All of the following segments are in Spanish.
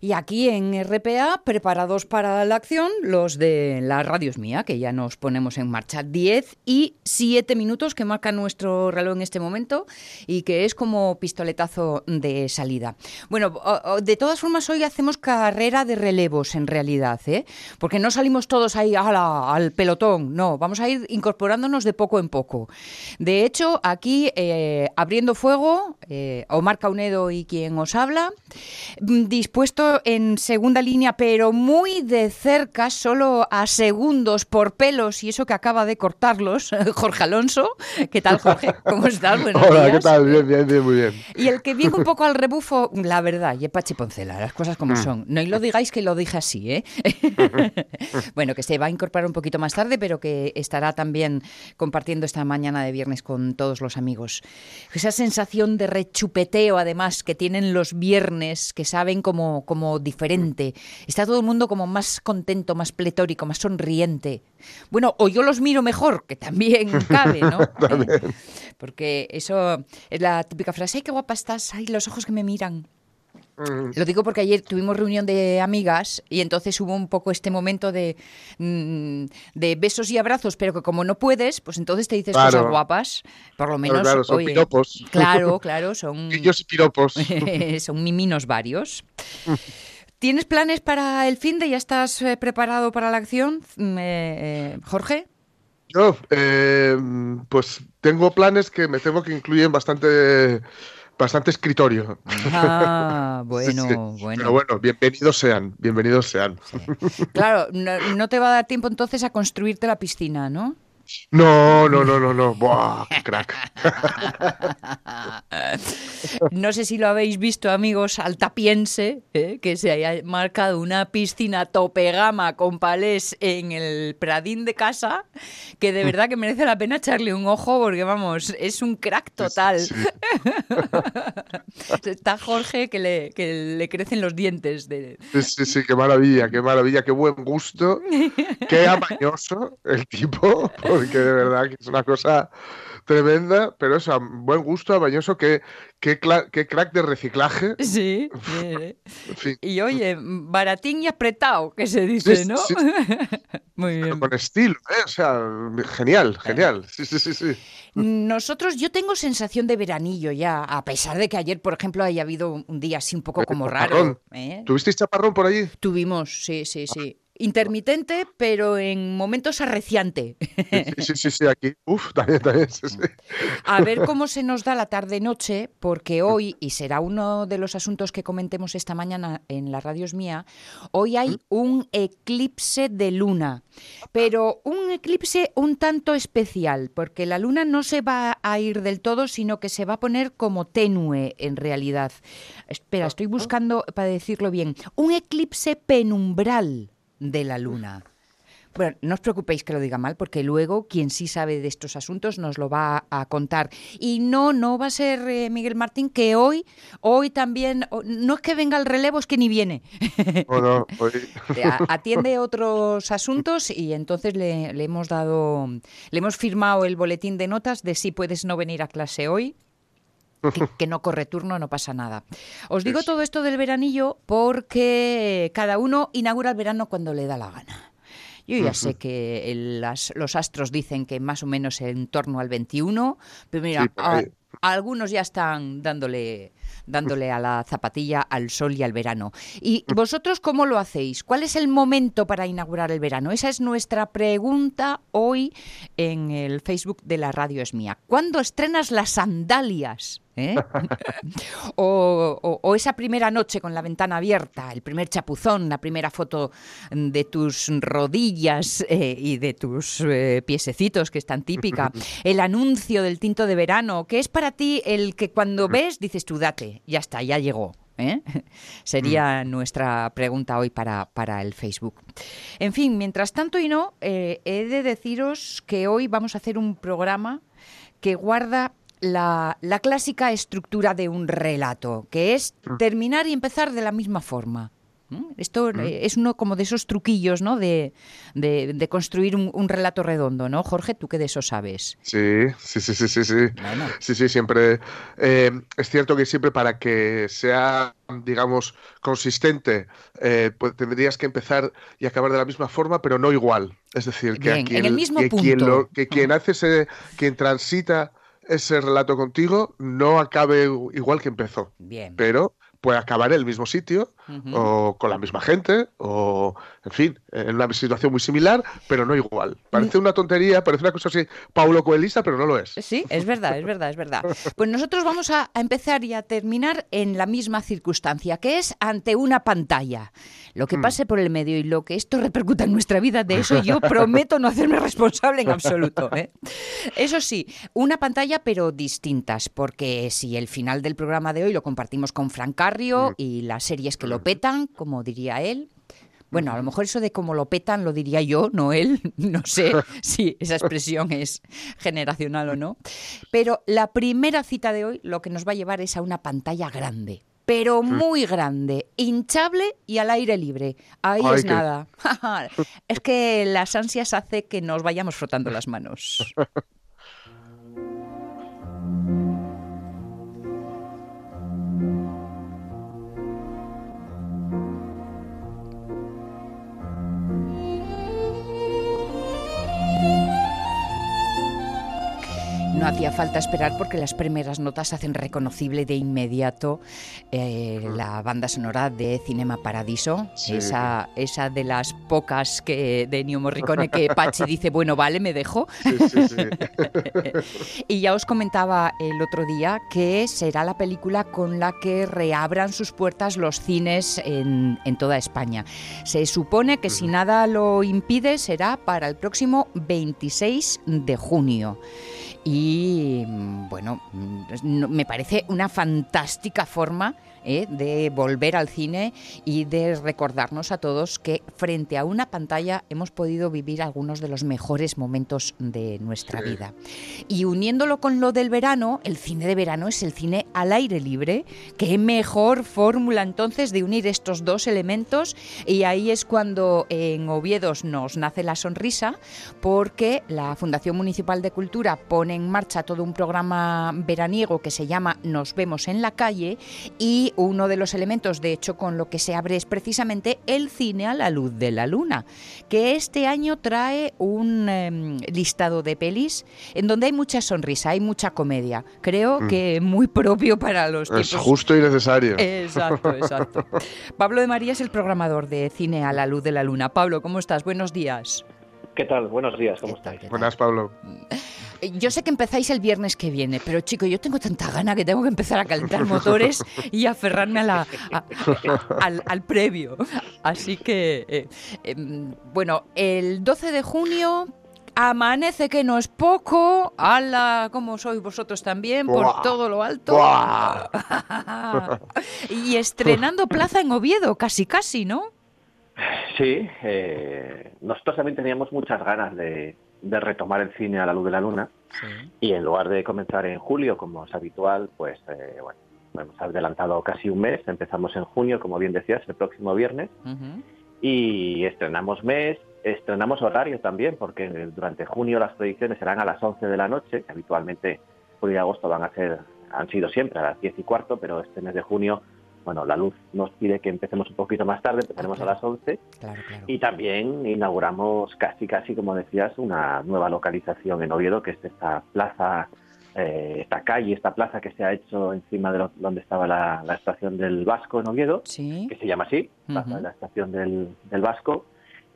Y aquí en RPA, preparados para la acción, los de la radio es mía, que ya nos ponemos en marcha. 10 y 7 minutos que marca nuestro reloj en este momento y que es como pistoletazo de salida. Bueno, de todas formas, hoy hacemos carrera de relevos en realidad, ¿eh? porque no salimos todos ahí al pelotón, no, vamos a ir incorporándonos de poco en poco. De hecho, aquí eh, abriendo fuego, eh, Omar Caunedo y quien os habla, en segunda línea, pero muy de cerca, solo a segundos por pelos, y eso que acaba de cortarlos, Jorge Alonso. ¿Qué tal, Jorge? ¿Cómo estás? Buenos Hola, ¿qué tal? Bien, bien, bien, muy bien. Y el que viene un poco al rebufo, la verdad, y Pachi Poncela, las cosas como mm. son. No y lo digáis que lo dije así, ¿eh? bueno, que se va a incorporar un poquito más tarde, pero que estará también compartiendo esta mañana de viernes con todos los amigos. Esa sensación de rechupeteo, además, que tienen los viernes, que saben como como diferente. Está todo el mundo como más contento, más pletórico, más sonriente. Bueno, o yo los miro mejor, que también cabe, ¿no? Porque eso es la típica frase, ¡ay, qué guapa estás! ¡Ay, los ojos que me miran! Mm. Lo digo porque ayer tuvimos reunión de amigas y entonces hubo un poco este momento de, mm, de besos y abrazos, pero que como no puedes, pues entonces te dices cosas guapas. Por lo menos. Claro, son piropos. Claro, claro, son. y piropos. son miminos varios. ¿Tienes planes para el fin de? ¿Ya estás eh, preparado para la acción, mm, eh, eh, Jorge? Yo, pues tengo planes que me tengo que incluyen bastante bastante escritorio. Ah, bueno, bueno. Pero bueno, bienvenidos sean, bienvenidos sean. Claro, no, te va a dar tiempo entonces a construirte la piscina, ¿no? No, no, no, no, no. Buah, crack. No sé si lo habéis visto, amigos, altapiense, ¿eh? que se haya marcado una piscina tope gama con palés en el pradín de casa, que de verdad que merece la pena echarle un ojo porque, vamos, es un crack total. Está Jorge que le, que le crecen los dientes. De... Sí, sí, qué maravilla, qué maravilla, qué buen gusto, qué amañoso el tipo porque de verdad que es una cosa tremenda, pero es a buen gusto, bañoso, que qué, crack de reciclaje. Sí, Y oye, baratín y apretado, que se dice, ¿no? Muy bien. con estilo, ¿eh? O sea, genial, genial. Sí, sí, sí, sí. Nosotros, yo tengo sensación de veranillo ya, a pesar de que ayer, por ejemplo, haya habido un día así un poco eh, como raro. ¿eh? ¿Tuvisteis chaparrón por allí? Tuvimos, sí, sí, sí intermitente, pero en momentos arreciante. Sí, sí, sí, aquí. Uf, también, también. A ver cómo se nos da la tarde-noche, porque hoy, y será uno de los asuntos que comentemos esta mañana en la radio mía, hoy hay un eclipse de luna, pero un eclipse un tanto especial, porque la luna no se va a ir del todo, sino que se va a poner como tenue en realidad. Espera, estoy buscando para decirlo bien. Un eclipse penumbral de la luna. Bueno, no os preocupéis que lo diga mal, porque luego quien sí sabe de estos asuntos nos lo va a contar. Y no, no va a ser eh, Miguel Martín, que hoy, hoy también, no es que venga el relevo, es que ni viene. Hoy... Atiende otros asuntos y entonces le, le, hemos dado, le hemos firmado el boletín de notas de si puedes no venir a clase hoy que, no corre turno, no pasa nada. Os digo todo esto del veranillo porque cada uno inaugura el verano cuando le da la gana. Yo ya sé que los astros dicen que más o menos en torno al 21, pero mira, algunos ya están dándole dándole a la zapatilla, al sol y al verano. ¿Y vosotros cómo lo hacéis? ¿Cuál es el momento para inaugurar el verano? Esa es nuestra pregunta hoy en el Facebook de la Radio Es Mía. ¿Cuándo estrenas las sandalias? ¿Eh? o, esa primera noche con la ventana abierta, el primer chapuzón, la primera foto de tus rodillas eh, y de tus eh, piececitos, que es tan típica, el anuncio del tinto de verano, que es para ti el que cuando ves dices tú date, ya está, ya llegó. Sería mm. nuestra pregunta hoy para, para, el Facebook. En fin, mientras tanto y no, he de deciros que hoy vamos a hacer un programa que guarda la, clásica estructura de un relato, que es mm. terminar y empezar de la misma forma. Esto Mm. eh, es uno como de esos truquillos, ¿no? De, de- de construir un, un relato redondo, ¿no? Jorge, ¿tú qué de eso sabes? Sí, sí, sí, sí, sí, sí. Bueno, Sí, sí, siempre. eh, es cierto que siempre para que sea, digamos, consistente, eh, pues tendrías que empezar y acabar de la misma forma, pero no igual. Es decir, que a Bien, en quien, el mismo que quien punto. lo- que quien hace ese, quien transita ese relato contigo, no acabe igual que empezó, bien. pero puede acabar en el mismo sitio O con la misma gente, o en fin, en una situación muy similar, pero no igual. Parece una tontería, parece una cosa así, Paulo Coelista, pero no lo es. Sí, es verdad, es verdad, es verdad. Pues nosotros vamos a, a empezar y a terminar en la misma circunstancia, que es ante una pantalla. Lo que pase por el medio y lo que esto repercuta en nuestra vida, de eso yo prometo no hacerme responsable en absoluto. ¿eh? Eso sí, una pantalla pero distintas, porque si el final del programa de hoy lo compartimos con Fran Carrio y las series que lo petan, como diría él, bueno, a lo mejor eso de cómo lo petan lo diría yo, no él. No sé si esa expresión es generacional o no. Pero la primera cita de hoy lo que nos va a llevar es a una pantalla grande. Pero muy grande, hinchable y al aire libre. Ahí Ay, es nada. es que las ansias hace que nos vayamos frotando las manos. No hacía falta esperar porque las primeras notas hacen reconocible de inmediato eh, la banda sonora de Cinema Paradiso, Sí. esa, esa de las pocas que de Ennio Morricone que Pachi dice, bueno, vale, me dejo. Sí, sí, sí. Y ya os comentaba el otro día que será la película con la que reabran sus puertas los cines en, en toda España. Se supone que si nada lo impide será para el próximo 26 de junio. Y mm, bueno, mm, me parece una fantástica forma ¿eh? de volver al cine y de recordarnos a todos que frente a una pantalla hemos podido vivir algunos de los mejores momentos de nuestra Sí. vida. Y uniéndolo con lo del verano, el cine de verano es el cine al aire libre. Qué mejor fórmula entonces de unir estos dos elementos. Y ahí es cuando en Oviedos nos nace la sonrisa, porque la Fundación Municipal de Cultura pone en marcha todo un programa veraniego que se llama Nos vemos en la calle y uno de los elementos, de hecho, con lo que se abre es precisamente el cine a la luz de la luna, que este año trae un em, listado de pelis en donde hay mucha sonrisa, hay mucha comedia. Creo Mm. que muy propio para los Es justo y necesario. Exacto, exacto. Pablo de María es el programador de Cine a la Luz de la Luna. Pablo, ¿cómo estás? Buenos días. ¿Qué tal? Buenos días, ¿cómo ¿Qué tal, estáis? Buenas, Pablo. Eh, Yo sé que empezáis el viernes que viene, pero chico, yo tengo tanta gana que tengo que empezar a calentar motores y aferrarme a la, a- al, al previo. Así que, eh, em, bueno, el 12 de junio amanece que no es poco. ¡Hala! como sois vosotros también, por Buah. todo lo alto. Y estrenando plaza en Oviedo, casi casi, ¿no? Sí, eh, nosotros también teníamos muchas ganas de, de retomar el cine a la luz de la luna. Y en lugar de comenzar en julio como es habitual, pues eh, bueno, hemos adelantado casi un mes, empezamos en junio, como bien decías, el próximo viernes. Ujú. y estrenamos mes, estrenamos horario también, porque durante junio las proyecciones serán a las 11 de la noche, que habitualmente julio y agosto van a ser, han sido siempre a las 10 y cuarto, pero este mes de junio, bueno, la luz nos pide que empecemos un poquito más tarde, empezaremos a las 11 Claro, claro. y también inauguramos casi, casi, como decías, una nueva localización en Oviedo, que es esta plaza, eh, esta calle, esta plaza que se ha hecho encima de lo- donde estaba la, la estación del Vasco en Oviedo, Sí. que se llama así, Plaza de la estación del, del Vasco,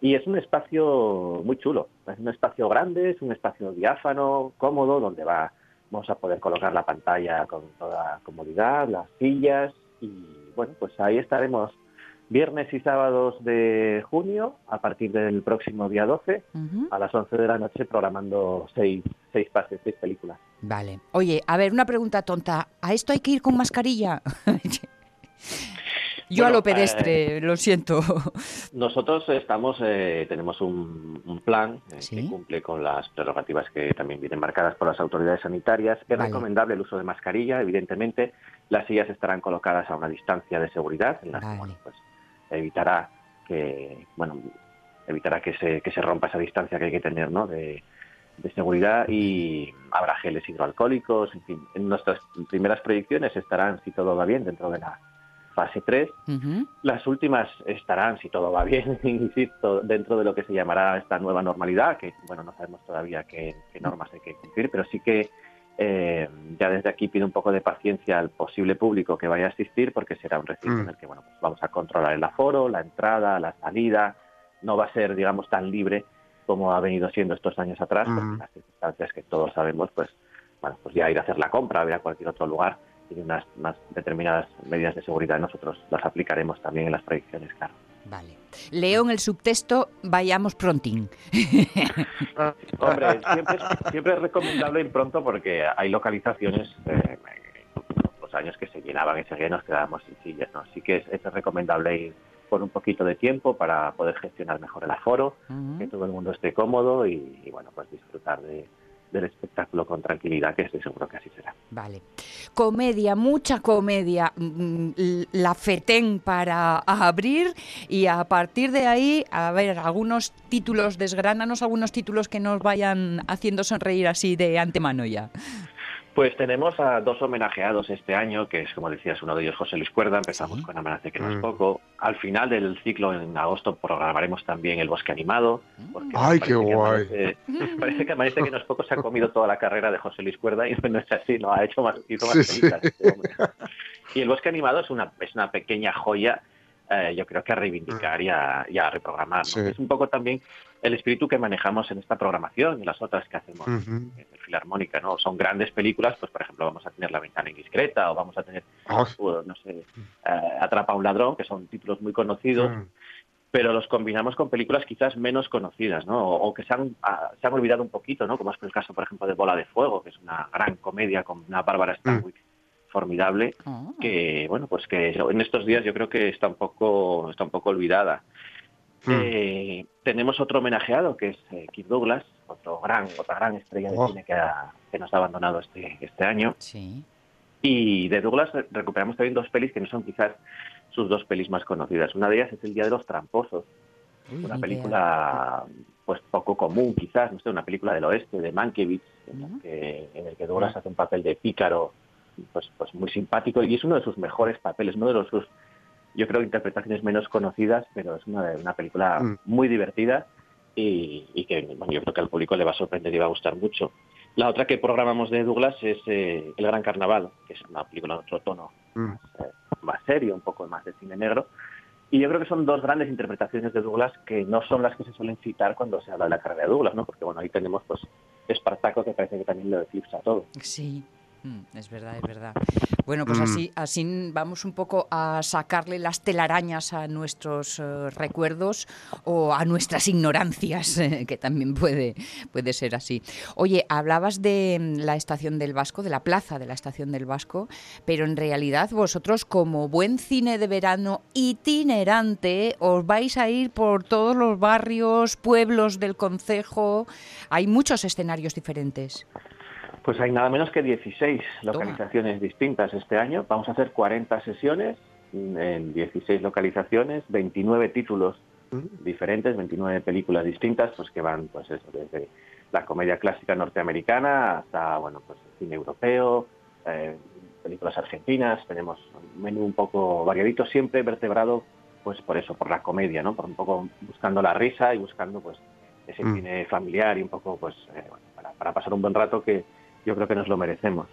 y es un espacio muy chulo, es un espacio grande, es un espacio diáfano, cómodo, donde va, vamos a poder colocar la pantalla con toda comodidad, las sillas, y bueno, pues ahí estaremos viernes y sábados de junio, a partir del próximo día 12, Ujú. a las 11 de la noche, programando seis, seis pases, seis películas. Vale. Oye, a ver, una pregunta tonta. ¿A esto hay que ir con mascarilla? Yo a Bueno, lo pedestre, lo siento. Nosotros estamos, eh, tenemos un, un plan eh, Sí. que cumple con las prerrogativas que también vienen marcadas por las autoridades sanitarias. Es Vale. recomendable el uso de mascarilla, evidentemente. Las sillas estarán colocadas a una distancia de seguridad, en las que, bueno, pues, evitará que, bueno, evitará que se, que se rompa esa distancia que hay que tener, ¿no? De, de seguridad y habrá geles hidroalcohólicos, en fin, en nuestras primeras proyecciones estarán, si todo va bien, dentro de la fase 3. Las últimas estarán, si todo va bien, insisto, dentro de lo que se llamará esta nueva normalidad, que bueno, no sabemos todavía qué, normas hay que cumplir, pero sí que eh, ya desde aquí pido un poco de paciencia al posible público que vaya a asistir, porque será un recinto en mm. el que bueno, pues vamos a controlar el aforo, la entrada, la salida, no va a ser, digamos, tan libre como ha venido siendo estos años atrás, porque las circunstancias que todos sabemos, pues, bueno, pues ya ir a hacer la compra, ir a cualquier otro lugar, y unas más determinadas medidas de seguridad nosotros las aplicaremos también en las proyecciones, claro. Vale. Leo en el subtexto, vayamos prontín. Hombre, siempre, es recomendable ir pronto porque hay localizaciones, eh, los años que se llenaban y seguían nos quedábamos sin sillas, ¿no? Así que es, es recomendable ir con un poquito de tiempo para poder gestionar mejor el aforo, que todo el mundo esté cómodo y, bueno, pues disfrutar del espectáculo con tranquilidad, que estoy seguro que así será. Vale. Comedia, mucha comedia, mm, la FETEN para abrir y a partir de ahí, a ver, algunos títulos, desgránanos algunos títulos que nos vayan haciendo sonreír así de antemano ya. Pues tenemos a dos homenajeados este año, que es, como decías, uno de ellos José Luis Cuerda. Empezamos con Amanece que no es mm. poco. Al final del ciclo, en agosto, programaremos también El Bosque Animado. ¡Ay, qué guay! parece que Amanece que no es poco se ha comido toda la carrera de José Luis Cuerda y no es así, lo ha hecho más, hizo más Y El Bosque Animado es una, es una pequeña joya eh, yo creo que a reivindicar y a, reprogramar. Es un poco también el espíritu que manejamos en esta programación y las otras que hacemos en el Filarmónica, ¿no? Son grandes películas, pues por ejemplo vamos a tener La ventana indiscreta o vamos a tener, ah. no sé, eh, Atrapa a un ladrón, que son títulos muy conocidos, pero los combinamos con películas quizás menos conocidas, ¿no? O, que se han, ah, se han olvidado un poquito, ¿no? Como es el caso, por ejemplo, de Bola de Fuego, que es una gran comedia con una Bárbara Stanwyck formidable ah. que bueno pues que en estos días yo creo que está un poco está un poco olvidada hmm. eh, tenemos otro homenajeado que es eh, Keith Douglas otro gran otra gran estrella de oh. cine que, que, nos ha abandonado este este año sí. y de Douglas recuperamos también dos pelis que no son quizás sus dos pelis más conocidas una de ellas es El día de los tramposos una película pues poco común quizás no sé una película del oeste de Mankiewicz en, el que, en el que Douglas hace un papel de pícaro pues, pues muy simpático y es uno de sus mejores papeles, uno de los sus, yo creo, interpretaciones menos conocidas, pero es una, una película mm. muy divertida y, que yo creo que al público le va a sorprender y va a gustar mucho. La otra que programamos de Douglas es eh, El Gran Carnaval, que es una película de otro tono mm. eh, más, serio, un poco más de cine negro. Y yo creo que son dos grandes interpretaciones de Douglas que no son las que se suelen citar cuando se habla de la carrera de Douglas, ¿no? Porque bueno, ahí tenemos pues Espartaco que parece que también lo eclipsa todo. Sí, es verdad, es verdad. Bueno, pues mm. así, así vamos un poco a sacarle las telarañas a nuestros eh, recuerdos o a nuestras ignorancias, que también puede, puede ser así. Oye, hablabas de mm, la estación del Vasco, de la plaza de la estación del Vasco, pero en realidad vosotros como buen cine de verano itinerante os vais a ir por todos los barrios, pueblos del concejo. Hay muchos escenarios diferentes. Pues hay nada menos que 16 localizaciones distintas este año. Vamos a hacer 40 sesiones en 16 localizaciones, 29 títulos diferentes, 29 películas distintas, pues que van pues eso, desde la comedia clásica norteamericana hasta bueno pues el cine europeo, eh, películas argentinas, tenemos un menú un poco variadito, siempre vertebrado pues por eso, por la comedia, ¿no? Por un poco buscando la risa y buscando pues ese mm. cine familiar y un poco pues eh, para, para pasar un buen rato que, yo creo que nos lo merecemos.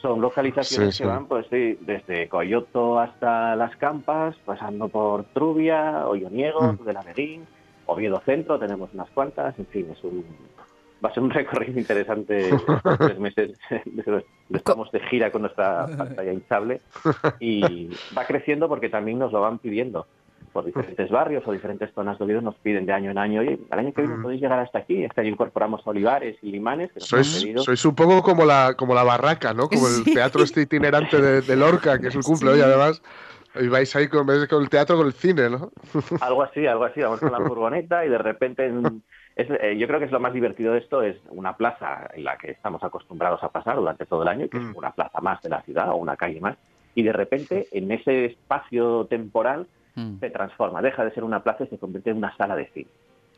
Son localizaciones que van pues sí, desde Coyoto hasta Las Campas, pasando por Trubia, Olloniego, mm. de la Merín, Oviedo Centro, tenemos unas cuantas, en fin, es un, va a ser un recorrido interesante tres meses. Estamos de gira con nuestra pantalla hinchable y va creciendo porque también nos lo van pidiendo por diferentes barrios o diferentes zonas de Oviedo nos piden de año en año, oye, al año que viene podéis llegar hasta aquí, este año incorporamos olivares y limanes. sois, sois un poco como la, como la barraca, ¿no? Como el teatro este itinerante de, Lorca, que es el cumple hoy además. Y vais ahí con, con, el teatro con el cine, ¿no? Algo así, algo así. Vamos con la furgoneta y de repente... Eh, yo creo que es lo más divertido de esto, es una plaza en la que estamos acostumbrados a pasar durante todo el año, que es mm. una plaza más de la ciudad o una calle más, y de repente en ese espacio temporal mm. se transforma, deja de ser una plaza y se convierte en una sala de cine.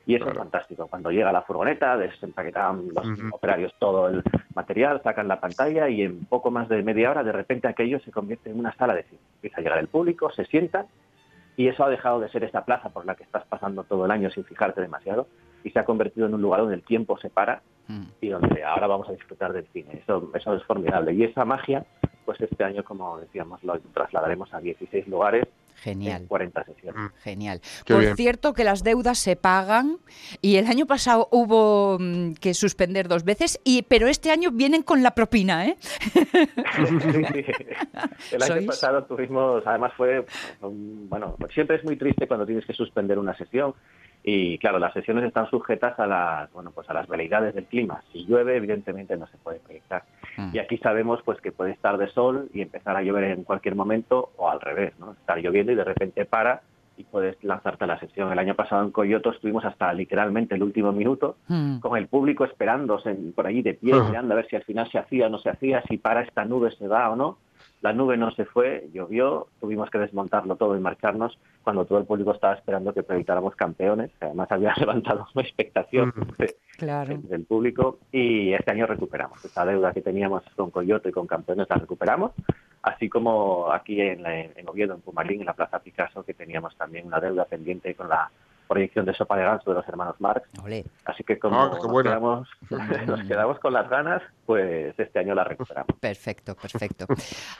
Y eso es fantástico. Cuando llega la furgoneta, desempaquetan los operarios todo el material, sacan la pantalla y en poco más de media hora, de repente aquello se convierte en una sala de cine. Empieza a llegar el público, se sienta y eso ha dejado de ser esa plaza por la que estás pasando todo el año sin fijarte demasiado y se ha convertido en un lugar donde el tiempo se para mm. y donde ahora vamos a disfrutar del cine. Eso, eso es formidable. Y esa magia, pues este año, como decíamos, lo trasladaremos a 16 lugares Genial. 40 sesiones. Mm. Genial. Por cierto, que las deudas se pagan y el año pasado hubo mm, que suspender dos veces, y pero este año vienen con la propina, ¿eh? El año pasado tuvimos, además fue, bueno, siempre es muy triste cuando tienes que suspender una sesión y claro, las sesiones están sujetas a las, bueno, pues a las veleidades del clima. Si llueve, evidentemente no se puede proyectar. Mm. Y aquí sabemos pues que puede estar de sol y empezar a llover en cualquier momento o al revés, ¿no? Estar lloviendo y de repente para y puedes lanzarte a la sesión. El año pasado en Coyoto estuvimos hasta literalmente el último minuto mm. con el público esperándose por allí de pie, mirando a ver si al final se hacía o no se hacía, si para esta nube se va o no la nube no se fue, llovió, tuvimos que desmontarlo todo y marcharnos cuando todo el público estaba esperando que proyectáramos campeones, además había levantado una expectación del público y este año recuperamos. Esa deuda que teníamos con Coyote y con campeones la recuperamos, así como aquí en, en Oviedo, en Pumalín, en la Plaza Picasso, que teníamos también una deuda pendiente con la proyección de Sopa de Ganso de los hermanos Marx. Así que como ah, nos, quedamos, con las ganas, pues este año la recuperamos. Perfecto, perfecto.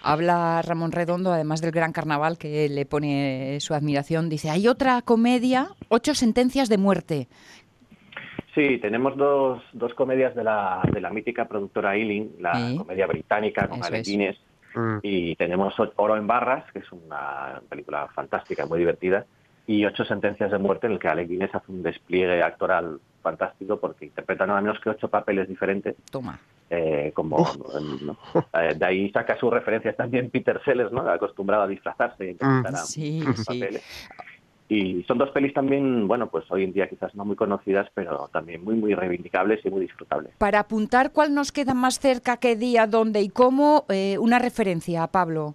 Habla Ramón Redondo, además del gran carnaval que le pone su admiración, dice, hay otra comedia, ocho sentencias de muerte. Sí, tenemos dos, dos comedias de la, de la mítica productora Ealing, la comedia británica con Alec Guinness, mm. y tenemos Oro en Barras, que es una película fantástica, muy divertida, y ocho sentencias de muerte en el que Alec Guinness hace un despliegue actoral fantástico porque interpreta nada menos que ocho papeles diferentes. Toma. Eh, como eh, de ahí saca sus referencias también Peter Sellers, ¿no? acostumbrado a disfrazarse y interpretar sí, papeles. Y son dos pelis también, bueno, pues hoy en día quizás no muy conocidas, pero también muy, muy reivindicables y muy disfrutables. Para apuntar cuál nos queda más cerca, qué día, dónde y cómo, eh, una referencia, Pablo.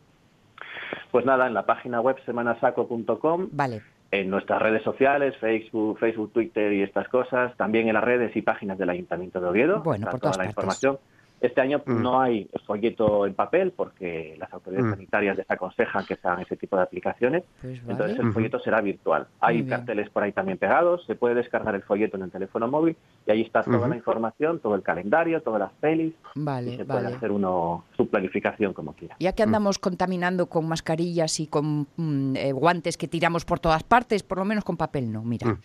Pues nada, en la página web semanasaco.com. Vale en nuestras redes sociales, Facebook, Facebook, Twitter y estas cosas, también en las redes y páginas del Ayuntamiento de Oviedo. Bueno, por toda la información. Este año mm. no hay folleto en papel porque las autoridades mm. sanitarias desaconsejan que se hagan ese tipo de aplicaciones. Pues Entonces el folleto será virtual. Hay carteles por ahí también pegados, se puede descargar el folleto en el teléfono móvil y ahí está toda la información, todo el calendario, todas las pelis. Vale, y se puede hacer uno su planificación como quiera. Ya que andamos contaminando con mascarillas y con mm, eh, guantes que tiramos por todas partes, por lo menos con papel no, mira.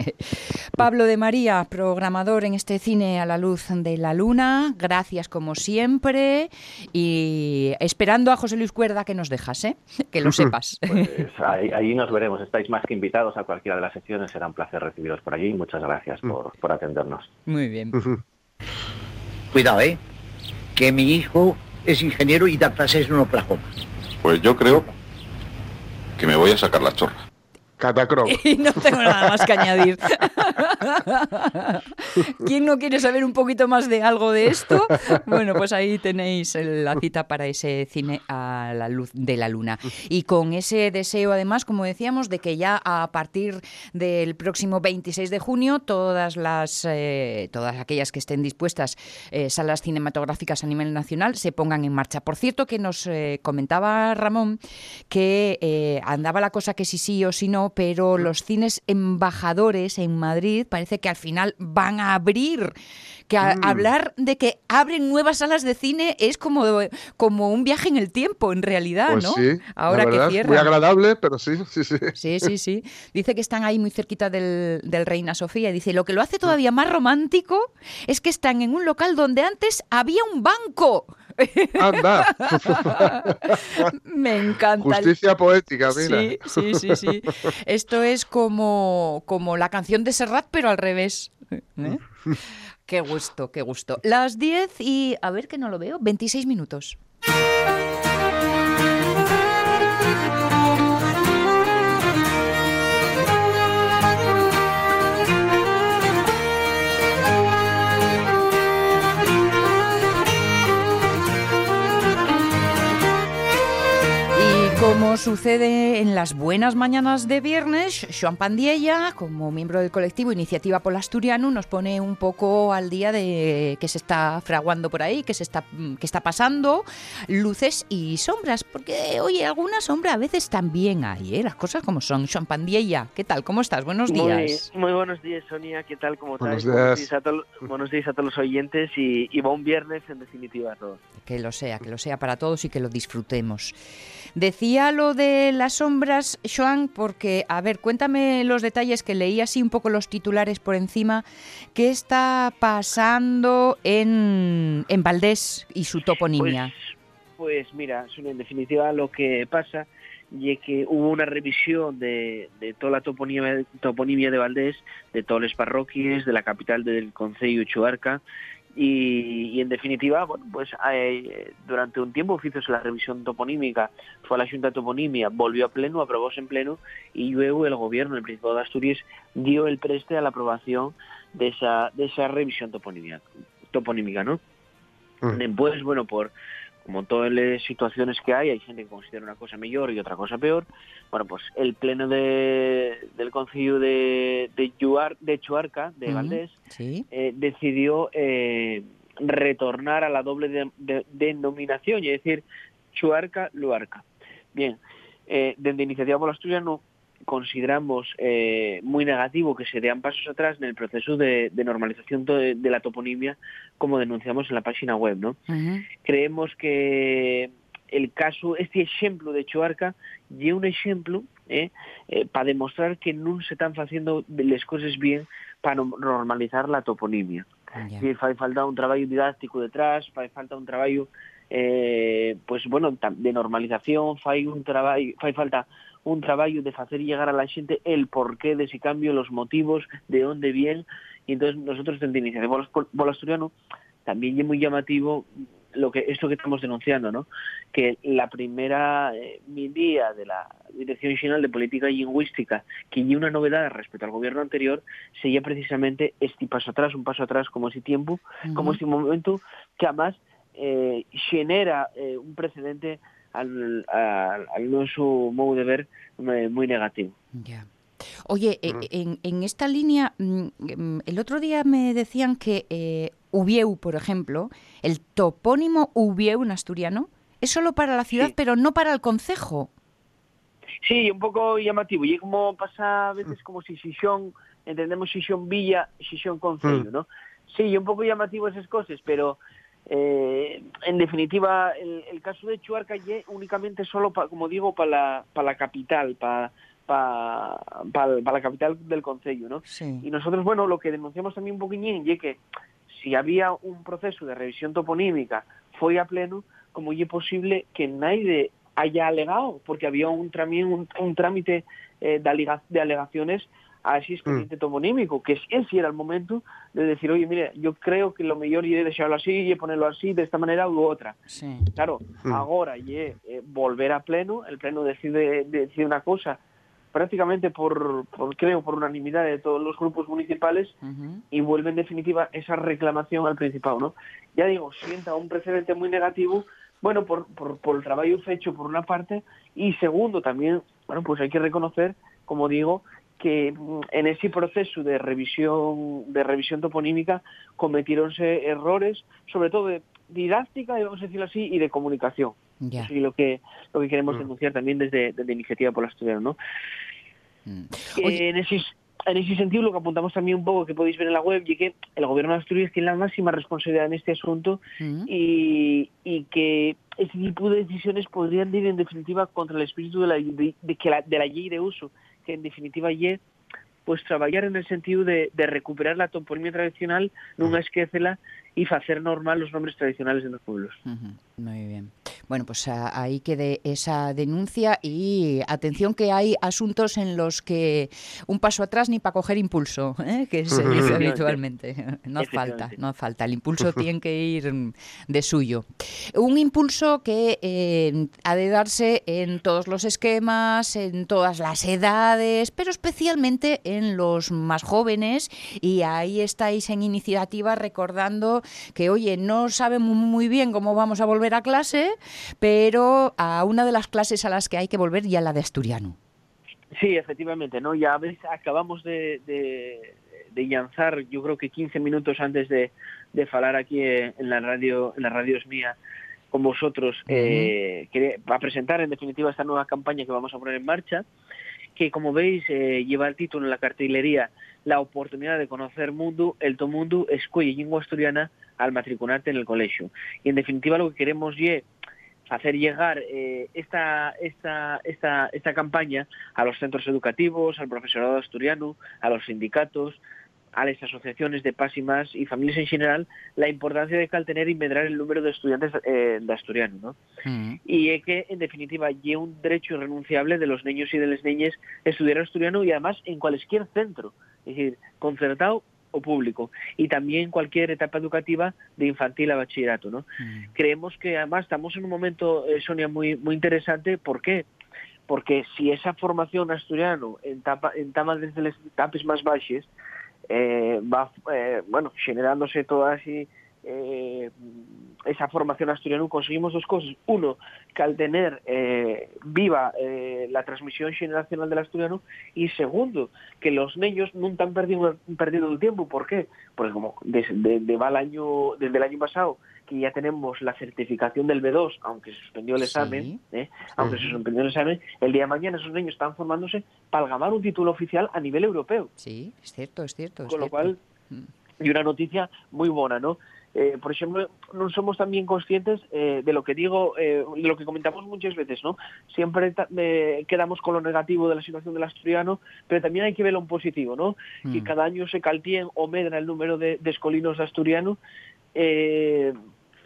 Pablo de María, programador en este cine a la luz de la luna. Gracias gracias como siempre y esperando a José Luis Cuerda que nos dejas, ¿eh? que lo sepas. Pues ahí, nos veremos, estáis más que invitados a cualquiera de las sesiones, será un placer recibiros por allí muchas gracias por, por atendernos. Muy bien. Cuidado, ¿eh? Que mi hijo es ingeniero y da clases en Oklahoma. Pues yo creo que me voy a sacar la chorra. Catacroc. Y no tengo nada más que añadir. ¿Quién no quiere saber un poquito más de algo de esto? Bueno, pues ahí tenéis la cita para ese cine a la luz de la luna. Y con ese deseo, además, como decíamos, de que ya a partir del próximo 26 de junio, todas las eh, todas aquellas que estén dispuestas, eh, salas cinematográficas a nivel nacional, se pongan en marcha. Por cierto, que nos eh, comentaba Ramón que andaba la cosa que sí sí o sí no pero los cines embajadores en Madrid parece que al final van a abrir. Que mm. hablar de que abren nuevas salas de cine es como, como un viaje en el tiempo, en realidad, pues ¿no? Sí, Ahora que cierran. Muy agradable, pero sí, sí, sí. Sí, sí, sí. Dice que están ahí muy cerquita del, del Reina Sofía. Dice, lo que lo hace todavía más romántico es que están en un local donde antes había un banco. Anda. Me encanta. Justicia poética, mira. Sí, sí, sí, sí. Esto es como, como la canción de Serrat, pero al revés. ¿eh? Qué gusto, qué gusto. Las 10 y, a ver que no lo veo, 26 minutos. Nos sucede en las buenas mañanas de viernes, Joan Pandiella, como miembro del colectivo Iniciativa por Asturiano, nos pone un poco al día de qué se está fraguando por ahí, qué se está, qué está pasando, luces y sombras, porque oye, alguna sombra a veces también hay, ¿eh? las cosas como son. Joan Pandiella, ¿qué tal? ¿Cómo estás? Buenos días. Muy, buenos días, Sonia, ¿qué tal? ¿Cómo Buenos estás? días. Buenos días a, tol- buenos días a todos los oyentes y, y buen viernes en definitiva a todos. Que lo sea, que lo sea para todos y que lo disfrutemos. Decía lo de las sombras, Joan, porque, a ver, cuéntame los detalles que leí así un poco los titulares por encima. ¿Qué está pasando en, en Valdés y su toponimia? Pues, pues mira, en definitiva lo que pasa y que hubo una revisión de, de toda la toponimia, toponimia de Valdés, de todas las parroquias, de la capital del Concello Chuarca, y, y, en definitiva, bueno, pues eh, durante un tiempo hizo la revisión toponímica, fue a la Junta de Toponimia, volvió a pleno, aprobóse en pleno y luego el gobierno, el Principado de Asturias, dio el preste a la aprobación de esa, de esa revisión toponímica, toponímica ¿no? Mm. Después, bueno, por como todas las situaciones que hay, hay gente que considera una cosa mejor y otra cosa peor. Bueno, pues el pleno de, del concilio de, de, Yuar, de Chuarca, de Valdés, Sí. eh, decidió eh, retornar a la doble de- de- denominación, es decir, Chuarca-Luarca. Bien, eh, desde Iniciativa por Asturiano consideramos eh, muy negativo que se den pasos atrás en el proceso de, de normalización de, la toponimia, como denunciamos en la página web, ¿no? Creemos que el caso, este ejemplo de Chuarca, y un ejemplo eh, eh, para demostrar que no se están haciendo las cosas bien para no- normalizar la toponimia. Fai falta un traballo didáctico detrás, fai falta un traballo eh, pues bueno, de normalización, fai un traballo, fai falta un traballo de hacer llegar a la gente el porqué de ese cambio, los motivos, de dónde viene, y entonces nosotros desde Iniciativa Bol- Bol Asturiano también es muy llamativo lo que esto que estamos denunciando, ¿no? Que la primera eh, medida de la Dirección General de Política Lingüística, que y una novedad respecto al gobierno anterior, sería precisamente este paso atrás, un paso atrás como ese tiempo, como este momento que además eh, genera eh, un precedente al, al, al modo de ver muy negativo. Ya. Oye, eh, Mm. en, en esta línea, mm, mm, el otro día me decían que eh, Ubieu, por ejemplo, el topónimo Ubieu en asturiano, es solo para la ciudad, Sí. pero no para el concejo. Sí, un poco llamativo. Y como pasa a veces como si Xixón, entendemos Xixón Villa, Xixón Concello, ¿no? Sí, un poco llamativo esas cosas, pero eh, en definitiva el, el caso de Chuarca únicamente solo, pa, como digo, para la, pa la capital, para pa, pa, pa la capital del Concello, ¿no? Sí. Y nosotros, bueno, lo que denunciamos también un poquillín y que si había un proceso de revisión toponímica fue a pleno, como es posible que nadie haya alegado, porque había un, también un, un trámite eh, de, alega- de alegaciones a ese expediente toponímico, que ese sí era el momento de decir, oye, mire, yo creo que lo mejor es dejarlo así y ponerlo así, de esta manera u otra. Sí. Claro, Mm. ahora ye, eh, volver a pleno, el pleno decide, decide una cosa prácticamente por, por, creo, por unanimidad de todos los grupos municipales y vuelve en definitiva esa reclamación al Principado, ¿no? Ya digo, sienta un precedente muy negativo, bueno, por, por, por el trabajo hecho por una parte y segundo también, bueno, pues hay que reconocer, como digo, que mm, en ese proceso de revisión de revisión toponímica cometieronse errores, sobre todo de didáctica, vamos a decirlo así, y de comunicación. Ya. Eso es lo que lo que queremos Mm. denunciar también desde, desde Iniciativa por la Asturiana, ¿no? Mm. Oye. en ese en ese sentido lo que apuntamos también un poco que podéis ver en la web y que el gobierno de Asturias tiene la máxima responsabilidad en este asunto y, y que ese tipo de decisiones podrían ir en definitiva contra el espíritu de la, de, de que la, de la ley de uso, que en definitiva ye pues trabajar en el sentido de, de recuperar la toponimia tradicional, nunca esquecela y hacer normal los nombres tradicionales de los pueblos. Muy bien. Bueno, pues a- ahí quede esa denuncia y atención que hay asuntos en los que un paso atrás ni para coger impulso, ¿eh? que se dice habitualmente. No hace falta, no hace falta. El impulso tiene que ir de suyo. Un impulso que eh, ha de darse en todos los esquemas, en todas las edades, pero especialmente en los más jóvenes. Y ahí estáis en iniciativa recordando dicho que, oye, no sabemos muy bien cómo vamos a volver a clase, pero a una de las clases a las que hay que volver ya la de asturiano. Sí, efectivamente, ¿no? Ya ves, acabamos de, de, de llanzar, yo creo que 15 minutos antes de, de falar aquí en la radio, en las radios mía con vosotros, eh, que, a presentar en definitiva esta nueva campaña que vamos a poner en marcha, que como veis eh, lleva el título en la cartelería La oportunidad de conocer mundo, el to mundo, escuela lengua asturiana al matricularte en el colegio. Y en definitiva lo que queremos es hacer llegar eh, esta, esta, esta, esta campaña a los centros educativos, al profesorado asturiano, a los sindicatos, a las asociaciones de pásimas y familias en general la importancia de caltener y medrar el número de estudiantes eh, de asturiano, ¿no? Mm. Y es que, en definitiva, es un derecho irrenunciable de los niños y de las niñas estudiar asturiano y además en cualquier centro, es decir, concertado o público, y también cualquier etapa educativa de infantil a bachillerato, ¿no? Mm. Creemos que además estamos en un momento, eh, Sonia, muy, muy interesante, ¿por qué? Porque si esa formación asturiano en, tapa, en tamas desde las etapas más baixas eh, va eh, bueno generándose toda así eh, esa formación asturiana conseguimos dos cosas uno que al tener eh, viva eh, la transmisión generacional del asturiano y segundo que los niños no han perdido perdido el tiempo ¿por qué? porque como desde, el año desde el año pasado que ya tenemos la certificación del B2, aunque se suspendió el examen, Sí. ¿eh? aunque se suspendió el examen, el día de mañana esos niños están formándose para gamar un título oficial a nivel europeo. Sí, es cierto, es cierto. es Con lo cual, Mm. Y una noticia muy buena, ¿no? Eh, por ejemplo, no somos también conscientes eh, de lo que digo, eh, de lo que comentamos muchas veces, ¿no? Siempre eh, quedamos con lo negativo de la situación del asturiano, pero también hay que verlo en positivo, ¿no? Que Mm. cada año se caltíen o medra el número de, de escolinos asturianos, eh,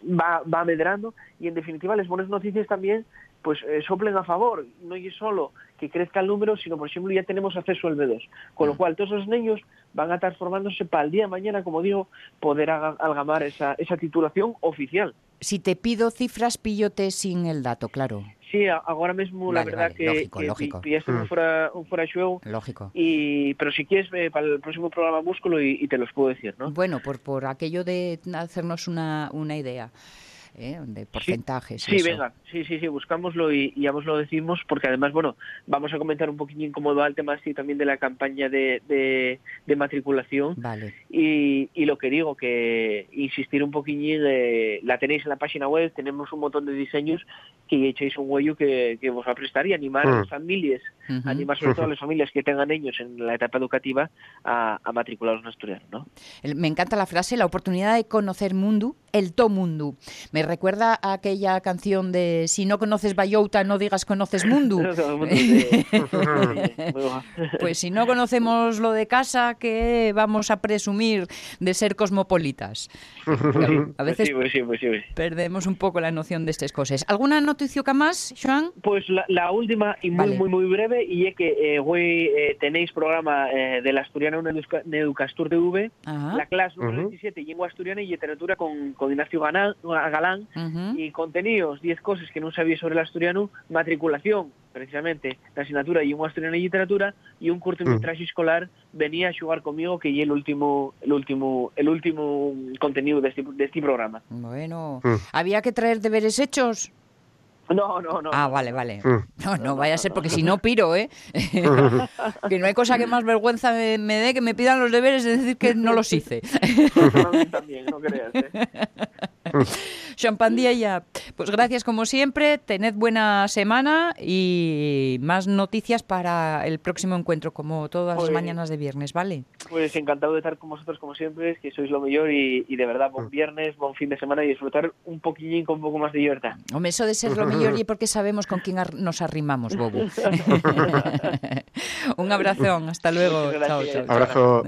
va, va medrando y en definitiva las buenas noticias también pues eh, soplen a favor, no es solo que crezca el número, sino por ejemplo ya tenemos acceso al B2, con lo cual todos esos niños van a estar formándose para el día de mañana, como digo, poder algamar esa, esa titulación oficial. Si te pido cifras, pillote sin el dato, claro. Sí, ahora mismo la verdad vale, que, lógico, que lógico. pi- pillaste un Mm. fuera, un fuera de juego, Lógico. y, pero si quieres eh, para el próximo programa búscalo y, y te los puedo decir, ¿no? Bueno, por, por aquello de hacernos una, una idea ¿eh? de porcentajes. Sí, eso. venga, sí, sí, sí, buscámoslo y, y ya os lo decimos, porque además, bueno, vamos a comentar un poquillín cómo va el tema así también de la campaña de, de, de matriculación Vale. y, y lo que digo, que insistir un poquillín, eh, la tenéis en la página web, tenemos un montón de diseños que echéis un huello que, que os va a prestar y animar a Mm. las familias, Ujú. animar sobre todo a las familias que tengan niños en la etapa educativa a, a matricularlos en asturiano, ¿no? El- Me encanta la frase, la oportunidad de conocer mundo, el to mundo. Me recuerda a aquella canción de si no conoces Bayouta, no digas conoces guay. Pues si no conocemos lo de casa, ¿qué vamos a presumir de ser cosmopolitas? A Pues veces sí, pues sí, pues sí, pues sí. perdemos un poco la noción de estas cosas. ¿Alguna noticia más, Joan? Pues la, la última y muy, Vale. muy, muy breve, y es que eh, hoy eh, tenéis programa eh, de la Asturiana Neduca- Neducastur TV, Ajá. la clase número Ujú. 27, lengua asturiana y literatura con, con Ignacio Galán, Galán Ujú. y contenidos, 10 cosas que no sabía sobre el asturiano, matriculación, precisamente, la asignatura de lengua asturiana y literatura, y un cortometraje escolar venía a jugar conmigo, que es el último, el último, el último contenido de este, de este programa. Bueno, Mm. ¿había que traer deberes hechos? No, no, no. Ah, vale, vale. Mm. No, no vaya a ser porque si no piro, ¿eh? que no hay cosa que más vergüenza me, me dé que me pidan los deberes de decir que no los hice. también, no creas. ¿eh? Champandía ya. Pues gracias como siempre, tened buena semana y más noticias para el próximo encuentro, como todas las mañanas de viernes, ¿vale? Pues encantado de estar con vosotros como siempre, que sois lo mejor y, y de verdad, buen viernes, buen fin de semana y disfrutar un poquillín con un poco más de libertad. Hombre, eso de ser lo mejor y porque sabemos con quién ar- nos arrimamos, Bobo. Un abrazón, hasta luego. Chao, chao. Abrazo.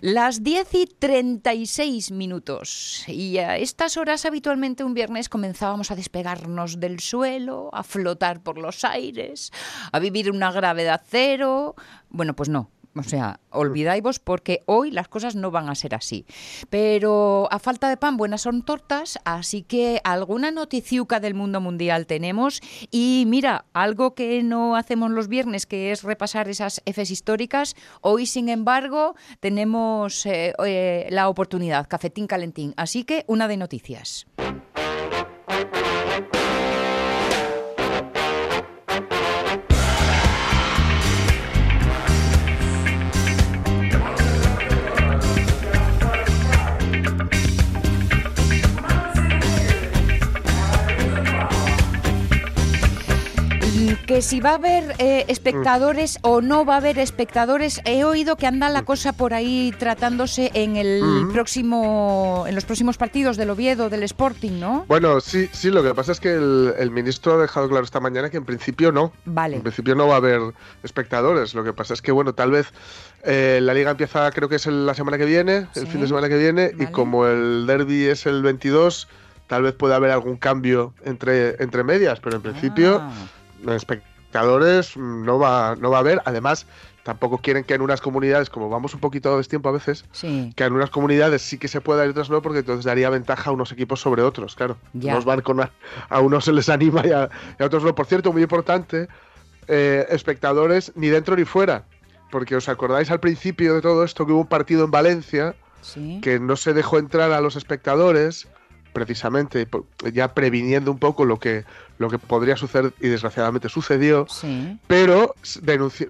Las 10 y 36 minutos. Y a estas horas habitualmente un viernes comenzábamos a despegarnos del suelo, a flotar por los aires, a vivir una gravedad cero. Bueno, pues no. O sea, olvidáis porque hoy las cosas no van a ser así. Pero a falta de pan, buenas son tortas, así que alguna noticiuca del mundo mundial tenemos. Y mira, algo que no hacemos los viernes, que es repasar esas Fs históricas, hoy, sin embargo, tenemos eh, eh, la oportunidad, cafetín calentín. Así que una de noticias. Que si va a haber eh, espectadores o no va a haber espectadores, he oído que anda la cosa por ahí tratándose en el próximo, en los próximos partidos del Oviedo, del Sporting, ¿no? Bueno, sí, sí. Lo que pasa es que el, ministro ha dejado claro esta mañana que en principio no. Vale. En principio no va a haber espectadores. Lo que pasa es que bueno, tal vez eh, la liga empieza, creo que es la semana que viene, el fin de semana que viene, y como el derby es el 22 tal vez pueda haber algún cambio entre, entre medias, pero en principio ah espectadores no va, no va a haber. Además, tampoco quieren que en unas comunidades, como vamos un poquito de tiempo a veces, que en unas comunidades sí que se pueda y otras no, porque entonces daría ventaja a unos equipos sobre otros, claro. Unos van con a, unos se les anima y a, otros no. Por cierto, muy importante, eh, espectadores ni dentro ni fuera. Porque os acordáis al principio de todo esto que hubo un partido en Valencia que no se dejó entrar a los espectadores precisamente ya previniendo un poco lo que lo que podría suceder y desgraciadamente sucedió, pero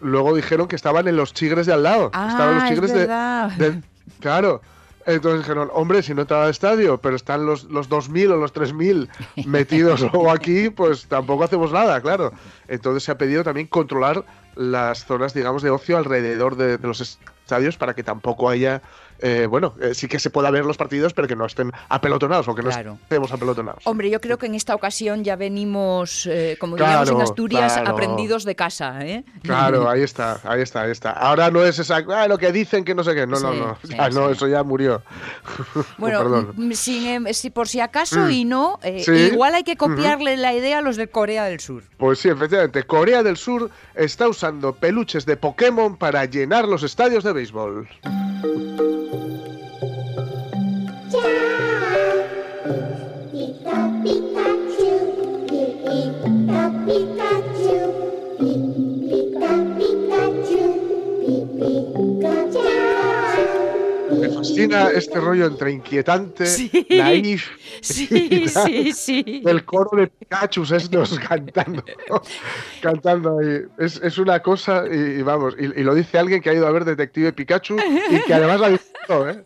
luego dijeron que estaban en los chigres de al lado. Ah, estaban los chigres de, Claro. Entonces dijeron, hombre, si no estaba al estadio, pero están los, los 2.000 o los 3.000 metidos luego aquí, pues tampoco hacemos nada, claro. Entonces se ha pedido también controlar las zonas, digamos, de ocio alrededor de, de los estadios para que tampoco haya eh, bueno, eh, sí que se pueda ver los partidos, pero que no estén apelotonados o que no estemos apelotonados. Hombre, yo creo que en esta ocasión ya venimos, eh, como diríamos en Asturias, aprendidos de casa. Claro, ahí está, ahí está, ahí está. Ahora no es esa, ah, lo que dicen que no sé qué. No, no, no. no, eso ya murió. Bueno, em, si, por si acaso mm. y no, igual hay que copiarle la idea a los de Corea del Sur. Pues sí, efectivamente. Corea del Sur está usando peluches de Pokémon para llenar los estadios de béisbol. Ya, Pikachu, Me fascina este rollo entre inquietante, naif, sí, sí, sí. el coro de Pikachu estos cantando, cantando ahí. Es, una cosa, y, vamos, y, lo dice alguien que ha ido a ver Detective Pikachu y que además ha visto, ¿eh?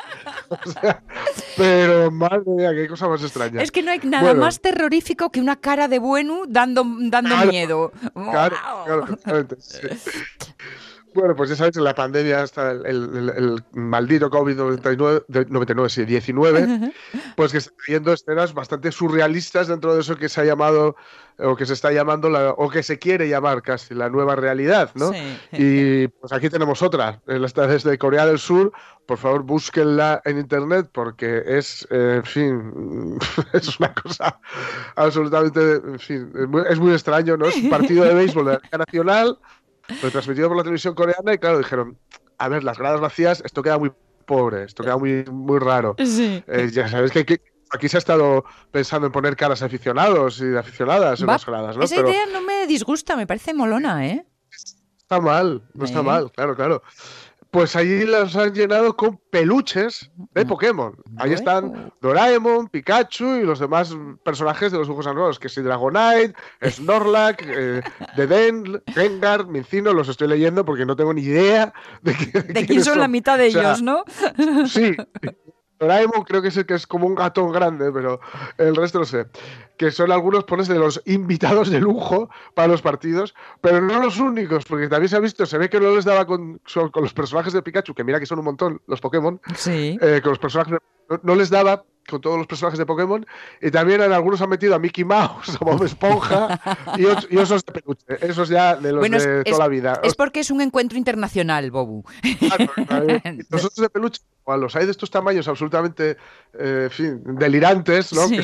pero madre mía, qué cosa más extraña. Es que no hay nada más terrorífico que una cara de bueno dando, dando miedo. Claro, claro, bueno, pues ya sabéis, en la pandemia hasta el, maldito COVID-19, 99, sí, 19, pues que está viendo escenas bastante surrealistas dentro de eso que se ha llamado, o que se está llamando, la, o que se quiere llamar casi la nueva realidad, ¿no? Y pues aquí tenemos otra, desde Corea del Sur, por favor búsquenla en internet porque es, eh, en fin, es una cosa absolutamente, en fin, es muy, es muy extraño, ¿no? Es un partido de béisbol de la Nacional transmitido por la televisión coreana y claro, dijeron, a ver, las gradas vacías, esto queda muy pobre, esto queda muy, muy raro. Eh, ya sabes que, aquí se ha estado pensando en poner caras aficionados y aficionadas en las gradas, ¿no? Esa idea no me disgusta, me parece molona, ¿eh? Está mal, no está ¿Eh? mal, claro, claro. Pues allí los han llenado con peluches de mm. Pokémon. Ahí están Doraemon, Pikachu y los demás personajes de los dibujos animados, que es Dragonite, Snorlax, eh, Deden, Gengar, Mincino, los estoy leyendo porque no tengo ni idea de, quién son, la mitad de ellos, ¿no? Sí, Doraemon creo que es el que es como un gato grande, pero el resto no sé. Que son algunos pones de los invitados de lujo para los partidos, pero no los únicos, porque también se ha visto, se ve que no les daba con, con los personajes de Pikachu, que mira que son un montón los Pokémon, sí. Eh, con los personajes no les daba con todos los personajes de Pokémon. Y también en algunos han metido a Mickey Mouse, a Bob Esponja y, y, osos de peluche. Esos ya de los de toda la vida. Es porque es un encuentro internacional, Bobu. los osos de peluche, los hay de estos tamaños absolutamente eh, fin, delirantes, ¿no? Que,